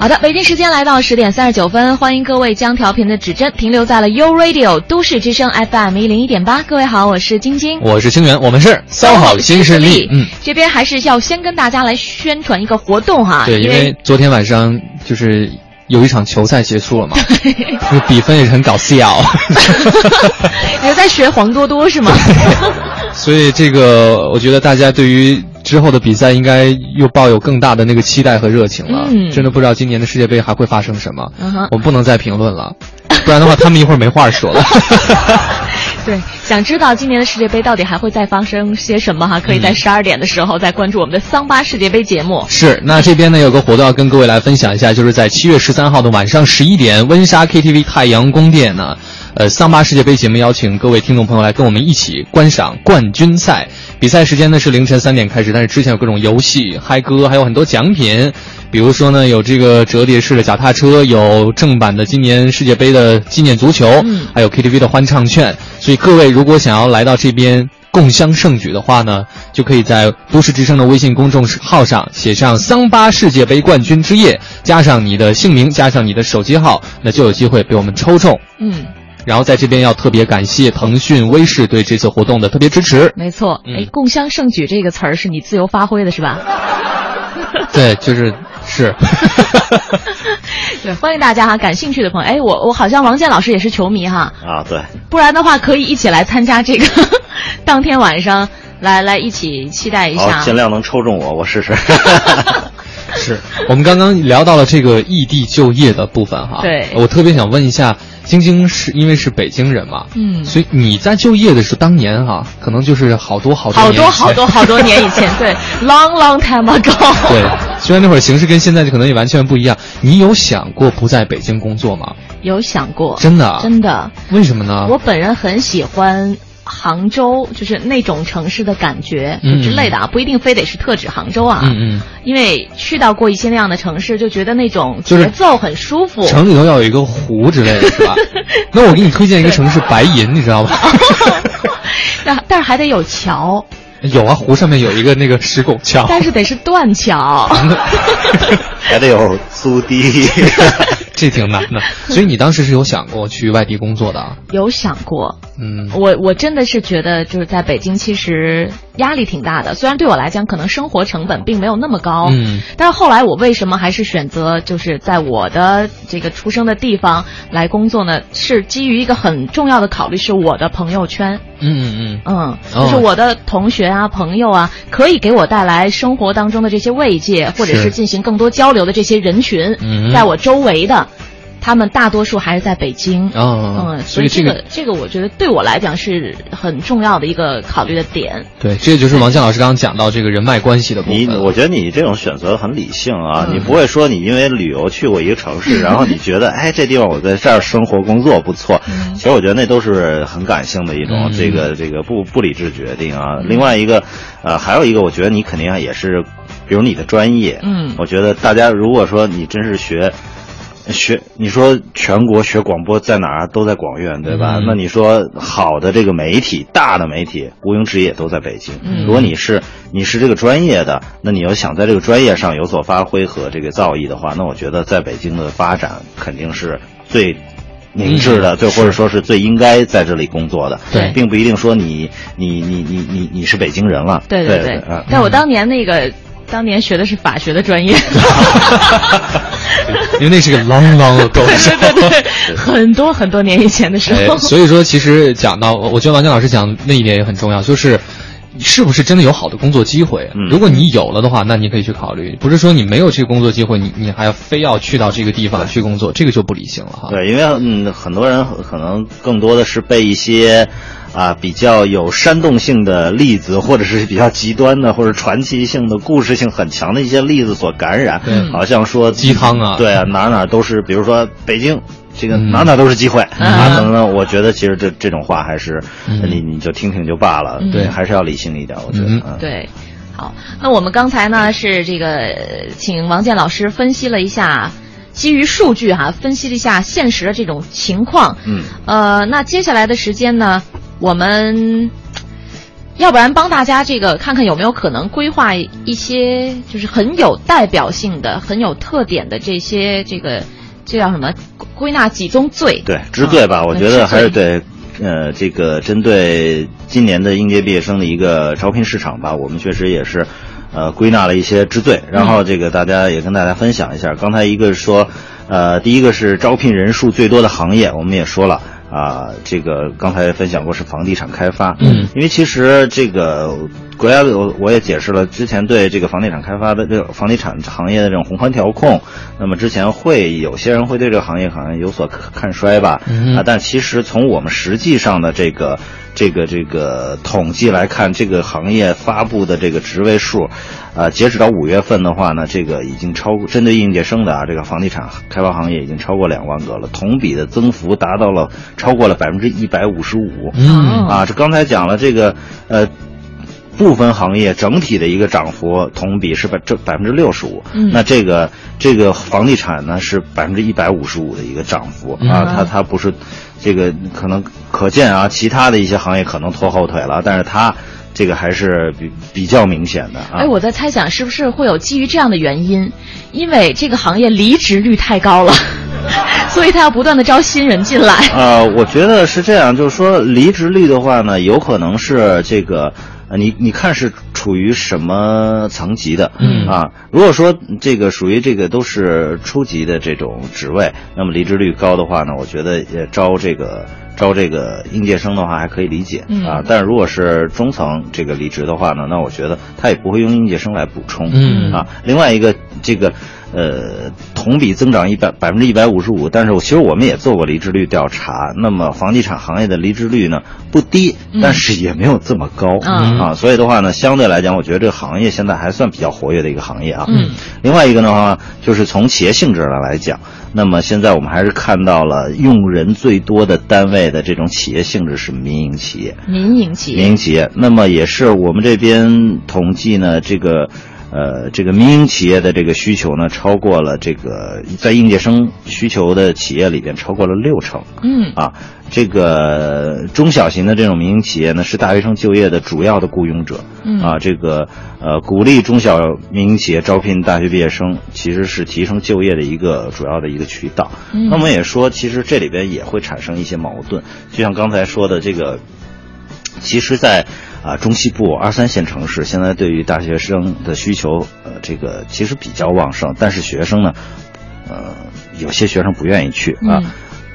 好的，北京时间来到十点三十九分，欢迎各位将调频的指针停留在了 U Radio 都市之声 FM 一零一点八。各位好，我是晶晶，我是清源，我们是三好新势力。嗯，这边还是要先跟大家来宣传一个活动哈。对，因为昨天晚上就是有一场球赛结束了嘛，比分也是很搞笑。你在学黄多多是吗？所以这个，我觉得大家对于。之后的比赛应该又抱有更大的那个期待和热情了。嗯，真的不知道今年的世界杯还会发生什么。嗯哼，我们不能再评论了，不然的话他们一会儿没话说了。对，想知道今年的世界杯到底还会再发生些什么哈？可以在十二点的时候再关注我们的桑巴世界杯节目。是，那这边呢有个活动要跟各位来分享一下，就是在七月十三号的晚上十一点，温莎 KTV 太阳宫殿呢。呃，桑巴世界杯节目邀请各位听众朋友来跟我们一起观赏冠军赛。比赛时间呢是凌晨三点开始，但是之前有各种游戏、嗨歌，还有很多奖品。比如说呢，有这个折叠式的脚踏车，有正版的今年世界杯的纪念足球，还有 KTV 的欢唱券。所以各位如果想要来到这边共襄盛举的话呢，就可以在都市之声的微信公众号上写上“桑巴世界杯冠军之夜”，加上你的姓名，加上你的手机号，那就有机会被我们抽中。嗯。然后在这边要特别感谢腾讯微视对这次活动的特别支持。没错，哎，共襄盛举这个词儿是你自由发挥的是吧？对，就是是。对，欢迎大家哈，感兴趣的朋友，哎，我我好像王健老师也是球迷哈。啊，对。不然的话，可以一起来参加这个，当天晚上来来一起期待一下。尽量能抽中我，我试试。是我们刚刚聊到了这个异地就业的部分哈。对。我特别想问一下。晶晶是因为是北京人嘛，嗯，所以你在就业的时候，当年哈，可能就是好多好多好多好多好多年以前，对，long long time ago。对，虽然那会儿形势跟现在就可能也完全不一样，你有想过不在北京工作吗？有想过，真的，真的。为什么呢？我本人很喜欢。杭州就是那种城市的感觉之类的啊，不一定非得是特指杭州啊。嗯嗯。因为去到过一些那样的城市，就觉得那种节奏很舒服。城里头要有一个湖之类的，是吧？那我给你推荐一个城市，白银，你知道吧？但但是还得有桥。有啊，湖上面有一个那个石拱桥。但是得是断桥。还得有租地。这挺难的，所以你当时是有想过去外地工作的？有想过，嗯，我我真的是觉得就是在北京，其实压力挺大的。虽然对我来讲，可能生活成本并没有那么高，嗯，但是后来我为什么还是选择就是在我的这个出生的地方来工作呢？是基于一个很重要的考虑，是我的朋友圈，嗯嗯嗯，嗯，就是我的同学啊、朋友啊，可以给我带来生活当中的这些慰藉，或者是进行更多交流的这些人群，在我周围的。他们大多数还是在北京，嗯，所以这个这个我觉得对我来讲是很重要的一个考虑的点。对，这就是王健老师刚刚讲到这个人脉关系的部分。你，我觉得你这种选择很理性啊，你不会说你因为旅游去过一个城市，然后你觉得哎这地方我在这儿生活工作不错。嗯其实我觉得那都是很感性的一种这个这个不不理智决定啊。另外一个，呃，还有一个，我觉得你肯定也是，比如你的专业，嗯，我觉得大家如果说你真是学。学你说全国学广播在哪儿都在广院对吧？那你说好的这个媒体大的媒体毋庸置疑也都在北京。如果你是你是这个专业的，那你要想在这个专业上有所发挥和这个造诣的话，那我觉得在北京的发展肯定是最明智的，最或者说是最应该在这里工作的。对，并不一定说你你你你你你是北京人了。对对对。但我当年那个。当年学的是法学的专业，因为那是个 long long ago，对对对，很多很多年以前的时候。所以说，其实讲到，我觉得王健老师讲那一点也很重要，就是是不是真的有好的工作机会？如果你有了的话，那你可以去考虑；不是说你没有这个工作机会，你你还要非要去到这个地方去工作，这个就不理性了哈。对，因为嗯，很多人可能更多的是被一些。啊，比较有煽动性的例子，或者是比较极端的，或者传奇性的故事性很强的一些例子所感染，好像说鸡汤啊，对啊，哪哪都是，比如说北京，这个哪哪都是机会。啊，等等。我觉得其实这这种话还是你你就听听就罢了，对，还是要理性一点，我觉得。对，好，那我们刚才呢是这个请王健老师分析了一下，基于数据哈，分析了一下现实的这种情况，嗯，呃，那接下来的时间呢？我们要不然帮大家这个看看有没有可能规划一些就是很有代表性的、很有特点的这些这个这叫什么归纳几宗罪？对，知罪吧，我觉得还是对。呃，这个针对今年的应届毕业生的一个招聘市场吧，我们确实也是，呃，归纳了一些之罪，然后这个大家也跟大家分享一下。刚才一个说，呃，第一个是招聘人数最多的行业，我们也说了。啊，这个刚才分享过是房地产开发，嗯，因为其实这个国家我我也解释了，之前对这个房地产开发的这个房地产行业的这种宏观调控，那么之前会有些人会对这个行业好像有所看衰吧，啊，但其实从我们实际上的这个。这个这个统计来看，这个行业发布的这个职位数，啊，截止到五月份的话呢，这个已经超过针对应届生的啊，这个房地产开发行业已经超过两万个了，同比的增幅达到了超过了百分之一百五十五。嗯啊，这刚才讲了这个呃。部分行业整体的一个涨幅同比是百这百分之六十五，那这个这个房地产呢是百分之一百五十五的一个涨幅啊，它它不是这个可能可见啊，其他的一些行业可能拖后腿了，但是它这个还是比比较明显的啊。哎，我在猜想是不是会有基于这样的原因，因为这个行业离职率太高了，所以他要不断的招新人进来。呃，我觉得是这样，就是说离职率的话呢，有可能是这个。啊，你你看是处于什么层级的？嗯啊，如果说这个属于这个都是初级的这种职位，那么离职率高的话呢，我觉得也招这个招这个应届生的话还可以理解啊。但是如果是中层这个离职的话呢，那我觉得他也不会用应届生来补充。嗯啊，另外一个这个。呃，同比增长一百百分之一百五十五，但是其实我们也做过离职率调查，那么房地产行业的离职率呢不低，但是也没有这么高啊，所以的话呢，相对来讲，我觉得这个行业现在还算比较活跃的一个行业啊。嗯，另外一个的话，就是从企业性质上来讲，那么现在我们还是看到了用人最多的单位的这种企业性质是民营企业，民营企业，民营企业，那么也是我们这边统计呢，这个。呃，这个民营企业的这个需求呢，超过了这个在应届生需求的企业里边超过了六成。嗯啊，这个中小型的这种民营企业呢，是大学生就业的主要的雇佣者。嗯啊，这个呃，鼓励中小民营企业招聘大学毕业生，其实是提升就业的一个主要的一个渠道。嗯那么也说，其实这里边也会产生一些矛盾，就像刚才说的这个，其实，在啊，中西部二三线城市现在对于大学生的需求，呃，这个其实比较旺盛，但是学生呢，呃，有些学生不愿意去啊。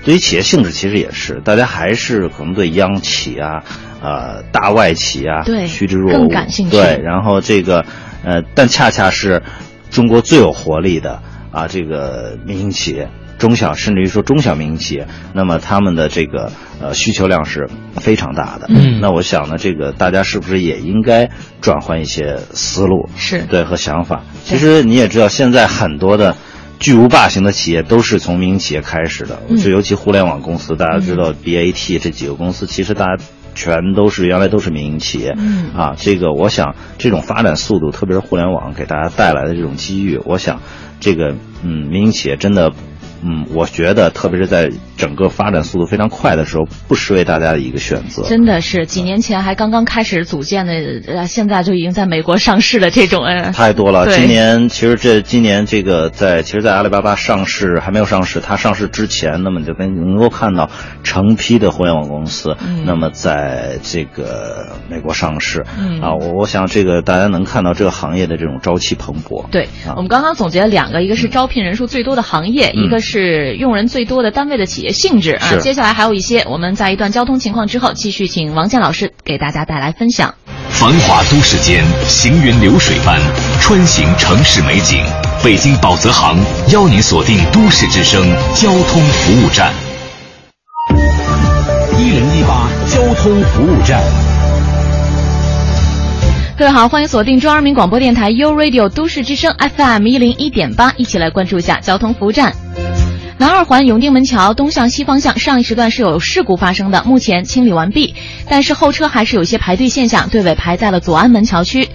对于企业性质，其实也是，大家还是可能对央企啊、呃大外企啊对趋之若鹜。更感兴趣对，然后这个，呃，但恰恰是中国最有活力的啊，这个民营企业。中小甚至于说中小民营企业，那么他们的这个呃需求量是非常大的。嗯那我想呢，这个大家是不是也应该转换一些思路？是对和想法。其实你也知道，现在很多的巨无霸型的企业都是从民营企业开始的，嗯就尤其互联网公司，大家知道 BAT 这几个公司，其实大家。全都是原来都是民营企业，嗯啊，这个我想这种发展速度，特别是互联网给大家带来的这种机遇，我想这个嗯民营企业真的嗯，我觉得特别是在整个发展速度非常快的时候，不失为大家的一个选择。真的是几年前还刚刚开始组建的，呃，现在就已经在美国上市的这种，呃，太多了。对今年其实这今年这个在其实，在阿里巴巴上市还没有上市，它上市之前，那么就跟能够看到成批的互联网公司，嗯那么在这个美国上市，嗯啊，我我想这个大家能看到这个行业的这种朝气蓬勃。对，啊我们刚刚总结了两个，一个是招聘人数最多的行业，嗯一个是用人最多的单位的企业性质啊。接下来还有一些，我们在一段交通情况之后，继续请王健老师给大家带来分享。繁华都市间，行云流水般穿行城市美景。北京宝泽行邀您锁定都市之声交通服务站。一零一八交通服务站。各位好，欢迎锁定中央人民广播电台 u Radio 都市之声 FM 一零一点八，一起来关注一下交通服务站。南二环永定门桥东向西方向上一时段是有事故发生的，目前清理完毕，但是后车还是有些排队现象，队尾排在了左安门桥区。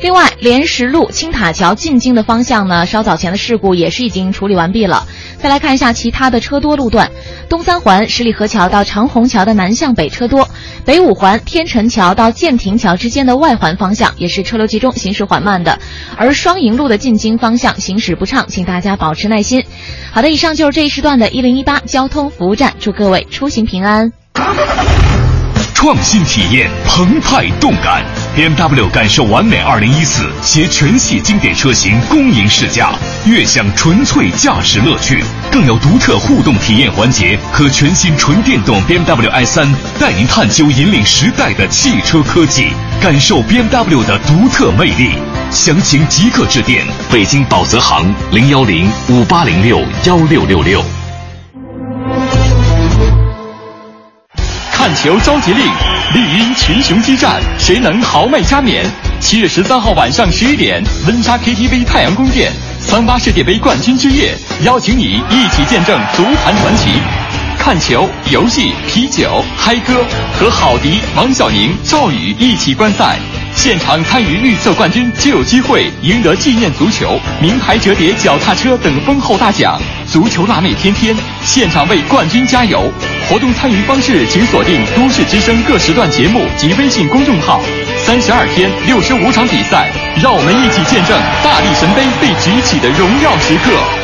另外，莲石路青塔桥进京的方向呢，稍早前的事故也是已经处理完毕了。再来看一下其他的车多路段，东三环十里河桥到长虹桥的南向北车多，北五环天辰桥到建亭桥之间的外环方向也是车流集中，行驶缓慢的。而双营路的进京方向行驶不畅，请大家保持耐心。好的，以上就是这一时段的一零一八交通服务站，祝各位出行平安。创新体验，澎湃动感，BMW 感受完美2014携全系经典车型恭迎试驾，悦享纯粹驾驶乐趣，更有独特互动体验环节和全新纯电动 BMW i3，带您探究引领时代的汽车科技，感受 BMW 的独特魅力。详情即刻致电北京宝泽行零幺零五八零六幺六六六。看球召集令，绿茵群雄激战，谁能豪迈加冕？七月十三号晚上十一点，温莎 KTV 太阳宫殿，三八世界杯冠军之夜，邀请你一起见证足坛传奇。看球、游戏、啤酒、嗨歌，和郝迪、王小宁、赵宇一起观赛。现场参与预测冠军就有机会赢得纪念足球、名牌折叠脚踏车等丰厚大奖。足球辣妹天天现场为冠军加油！活动参与方式请锁定都市之声各时段节目及微信公众号。三十二天，六十五场比赛，让我们一起见证大力神杯被举起的荣耀时刻。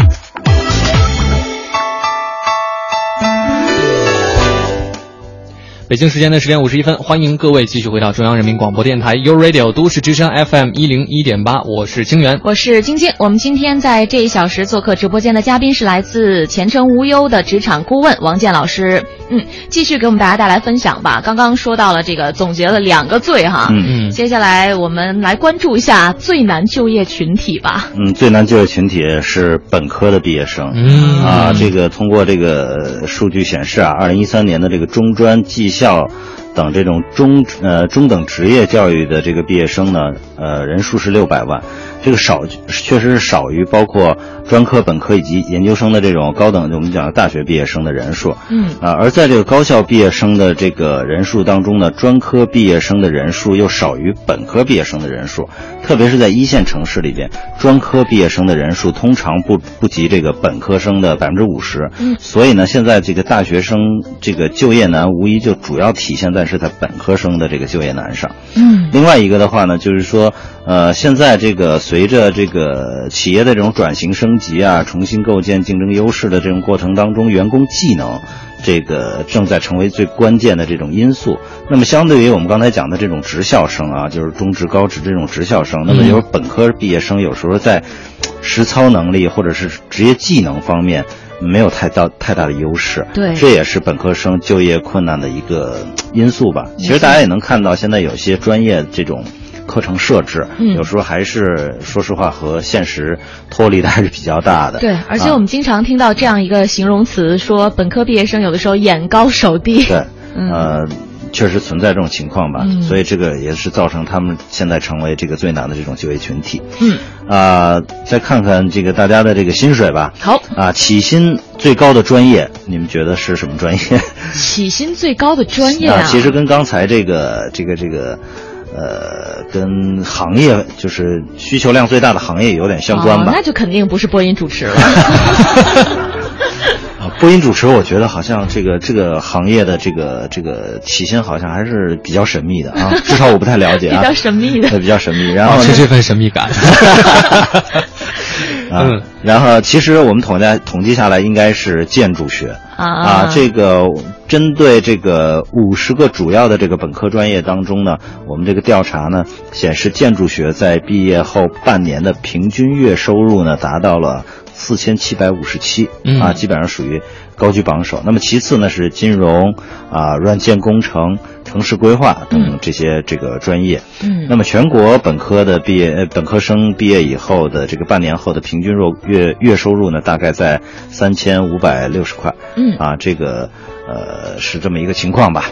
北京时间的十点五十一分，欢迎各位继续回到中央人民广播电台 u Radio 都市之声 FM 一零一点八，我是清源，我是晶晶。我们今天在这一小时做客直播间的嘉宾是来自前程无忧的职场顾问王健老师。嗯，继续给我们大家带来分享吧。刚刚说到了这个，总结了两个最哈。嗯嗯。接下来我们来关注一下最难就业群体吧。嗯，最难就业群体是本科的毕业生。嗯啊，这个通过这个数据显示啊，二零一三年的这个中专、技校校等这种中呃中等职业教育的这个毕业生呢，呃人数是六百万。这个少确实是少于包括专科、本科以及研究生的这种高等，我们讲的大学毕业生的人数。嗯啊，而在这个高校毕业生的这个人数当中呢，专科毕业生的人数又少于本科毕业生的人数，特别是在一线城市里边，专科毕业生的人数通常不不及这个本科生的百分之五十。嗯，所以呢，现在这个大学生这个就业难，无疑就主要体现在是在本科生的这个就业难上。嗯，另外一个的话呢，就是说，呃，现在这个随着这个企业的这种转型升级啊，重新构建竞争优势的这种过程当中，员工技能。这个正在成为最关键的这种因素。那么，相对于我们刚才讲的这种职校生啊，就是中职、高职这种职校生，那么就是本科毕业生，有时候在实操能力或者是职业技能方面没有太大太大的优势。对这也是本科生就业困难的一个因素吧。其实大家也能看到，现在有些专业这种。课程设置，嗯有时候还是说实话和现实脱离的还是比较大的。对，而且啊我们经常听到这样一个形容词，说本科毕业生有的时候眼高手低。对，嗯呃，确实存在这种情况吧，嗯所以这个也是造成他们现在成为这个最难的这种就业群体。嗯，啊、再看看这个大家的这个薪水吧。好，啊，起薪最高的专业，你们觉得是什么专业？起薪最高的专业啊，其实跟刚才这个这个这个。呃，跟行业就是需求量最大的行业有点相关吧。哦，那就肯定不是播音主持了。啊，播音主持，我觉得好像这个这个行业的这个这个起薪好像还是比较神秘的啊，至少我不太了解啊，比较神秘的对，比较神秘。然后呢保持这份神秘感。啊，然后其实我们统计统计下来，应该是建筑学啊这个针对这个五十个主要的这个本科专业当中呢，我们这个调查呢显示，建筑学在毕业后半年的平均月收入呢达到了四千七百五十七嗯啊，基本上属于高居榜首。那么其次呢是金融啊、软件工程、城市规划等这些这个专业。嗯那么全国本科的毕业呃本科生毕业以后的这个半年后的平均若月月收入呢，大概在三千五百六十块。嗯啊，这个呃是这么一个情况吧。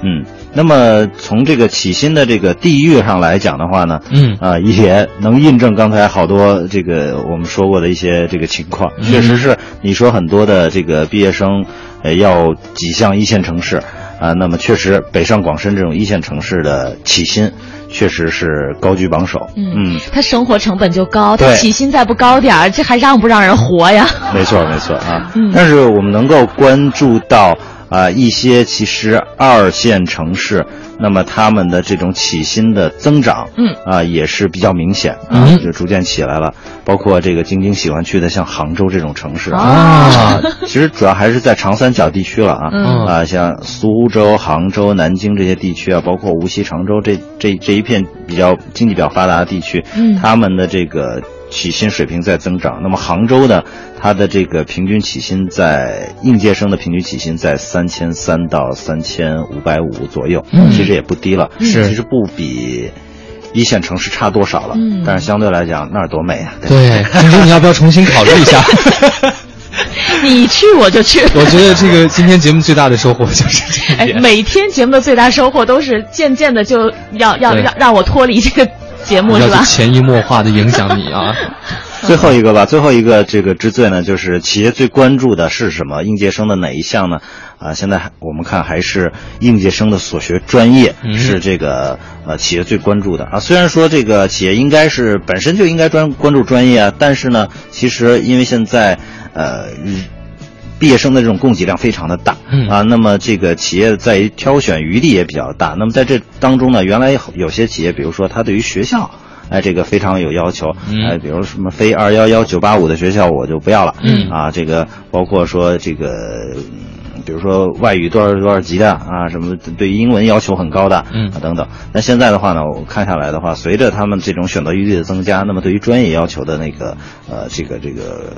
嗯，那么从这个起薪的这个地域上来讲的话呢，嗯啊、也能印证刚才好多这个我们说过的一些这个情况，嗯确实是你说很多的这个毕业生，呃，要挤向一线城市啊、那么确实北上广深这种一线城市的起薪确实是高居榜首。嗯嗯他生活成本就高，他起薪再不高点儿，这还让不让人活呀？没错，没错啊。嗯但是我们能够关注到啊、一些其实二线城市，那么他们的这种起薪的增长，嗯啊、也是比较明显啊，嗯就逐渐起来了。包括这个晶晶喜欢去的像杭州这种城市啊其实主要还是在长三角地区了啊，嗯啊，像苏州、杭州、南京这些地区啊，包括无锡、常州这这这一片比较经济比较发达的地区，嗯他们的这个起薪水平在增长。那么杭州呢，它的这个平均起薪在应届生的平均起薪在三千三到三千五百五左右，嗯其实也不低了，是其实不比一线城市差多少了。嗯但是相对来讲，那儿多美啊！对，晶晶，你要不要重新考虑一下？你去我就去。我觉得这个今天节目最大的收获就是这一哎，点。每天节目的最大收获都是渐渐的就要要让让我脱离这个节目是吧要去？潜移默化的影响你啊！最后一个吧，最后一个这个之最呢，就是企业最关注的是什么？应届生的哪一项呢？啊，现在我们看还是应届生的所学专业嗯是这个呃企业最关注的啊。虽然说这个企业应该是本身就应该专关注专业啊，但是呢，其实因为现在呃。毕业生的这种供给量非常的大，嗯啊，那么这个企业在于挑选余地也比较大。那么在这当中呢，原来有些企业，比如说它对于学校，哎，这个非常有要求，嗯哎，比如什么非二幺幺九八五的学校我就不要了，嗯啊，这个包括说这个。嗯比如说外语多少多少级的啊，什么对英文要求很高的，嗯啊等等。那现在的话呢，我看下来的话，随着他们这种选择余地的增加，那么对于专业要求的那个呃这个这个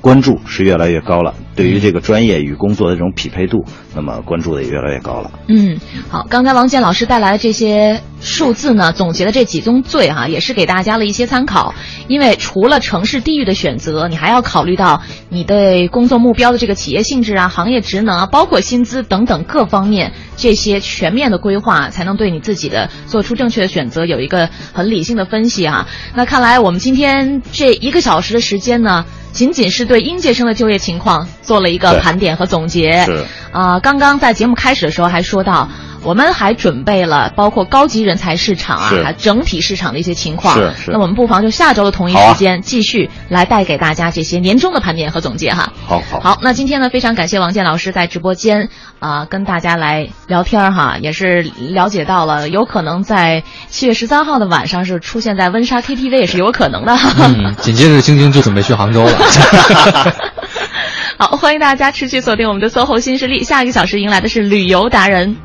关注是越来越高了。对于这个专业与工作的这种匹配度，那么关注的也越来越高了。嗯，好，刚才王健老师带来的这些数字呢，总结的这几宗罪哈、也是给大家了一些参考。因为除了城市地域的选择，你还要考虑到你对工作目标的这个企业性质啊、行业职能啊，包括薪资等等各方面这些全面的规划，才能对你自己的做出正确的选择有一个很理性的分析啊。那看来我们今天这一个小时的时间呢，仅仅是对应届生的就业情况做了一个盘点和总结。是啊、刚刚在节目开始的时候还说到，我们还准备了包括高级人才市场啊，还整体市场的一些情况。是是那我们不妨就下周的同一时间继续来带给大家这些年终的盘点和总结哈。好好好，那今天呢，非常感谢王健老师在直播间啊、跟大家来聊天儿哈，也是了解到了有可能在七月十三号的晚上是出现在温莎 KTV 也是有可能的哈。嗯，紧接着晶晶就准备去杭州了。好，欢迎大家持续锁定我们的 SOHO 新势力，下一个小时迎来的是旅游达人。